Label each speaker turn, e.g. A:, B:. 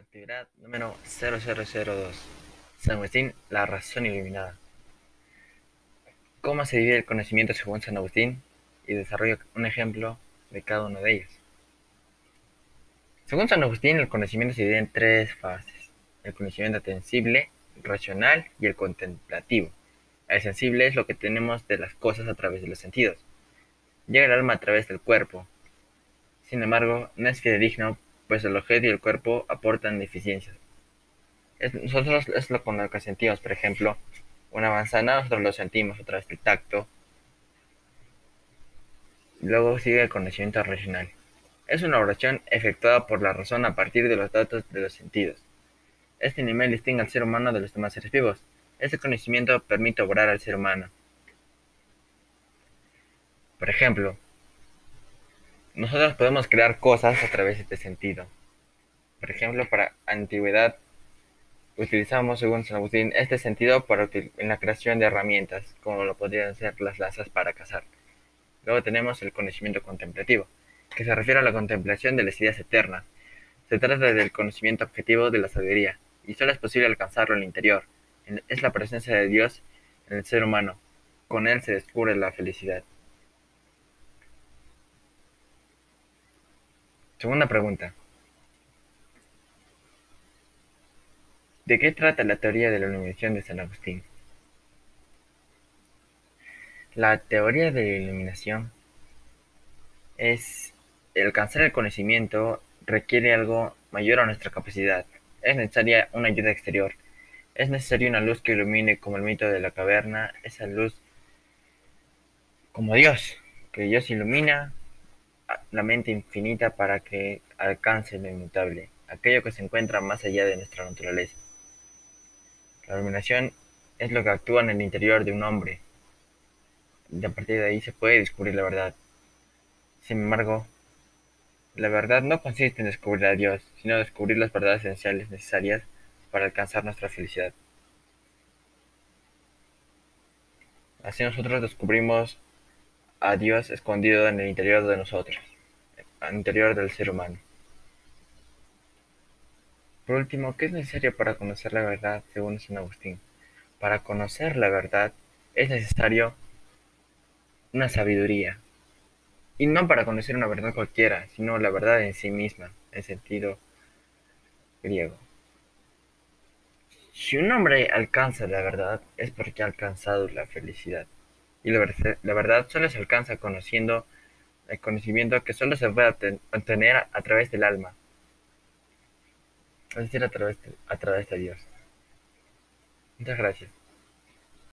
A: Actividad número 0002. San Agustín, la razón iluminada. ¿Cómo se divide el conocimiento según San Agustín? Y desarrollo un ejemplo de cada uno de ellos. Según San Agustín, el conocimiento se divide en tres fases. El conocimiento sensible, racional y el contemplativo. El sensible es lo que tenemos de las cosas a través de los sentidos. Llega al alma a través del cuerpo. Sin embargo, no es fidedigno pues el objeto y el cuerpo aportan deficiencias. nosotros es lo con lo que sentimos, por ejemplo, una manzana, nosotros lo sentimos a través del tacto. Luego sigue el conocimiento racional. Es una oración efectuada por la razón a partir de los datos de los sentidos. Este nivel distingue al ser humano de los demás seres vivos. Este conocimiento permite obrar al ser humano. Por ejemplo, nosotros podemos crear cosas a través de este sentido. Por ejemplo, para antigüedad utilizamos, según San Agustín, este sentido para en la creación de herramientas, como lo podrían ser las lazas para cazar. Luego tenemos el conocimiento contemplativo, que se refiere a la contemplación de las ideas eternas. Se trata del conocimiento objetivo de la sabiduría, y solo es posible alcanzarlo en el interior. Es la presencia de Dios en el ser humano. Con él se descubre la felicidad. Segunda pregunta. ¿De qué trata la teoría de la iluminación de San Agustín? La teoría de la iluminación es alcanzar el conocimiento requiere algo mayor a nuestra capacidad. Es necesaria una ayuda exterior. Es necesaria una luz que ilumine como el mito de la caverna, esa luz como Dios, que Dios ilumina la mente infinita para que alcance lo inmutable, aquello que se encuentra más allá de nuestra naturaleza. La iluminación es lo que actúa en el interior de un hombre. Y a partir de ahí se puede descubrir la verdad. Sin embargo, la verdad no consiste en descubrir a Dios, sino descubrir las verdades esenciales necesarias para alcanzar nuestra felicidad. Así nosotros descubrimos a Dios escondido en el interior de nosotros, interior del ser humano. Por último, ¿qué es necesario para conocer la verdad según San Agustín? Para conocer la verdad es necesario una sabiduría. Y no para conocer una verdad cualquiera, sino la verdad en sí misma, en sentido griego. Si un hombre alcanza la verdad es porque ha alcanzado la felicidad. Y la verdad solo se alcanza conociendo el conocimiento que solo se puede obtener a través del alma, es decir, a través de, a través de Dios. Muchas gracias.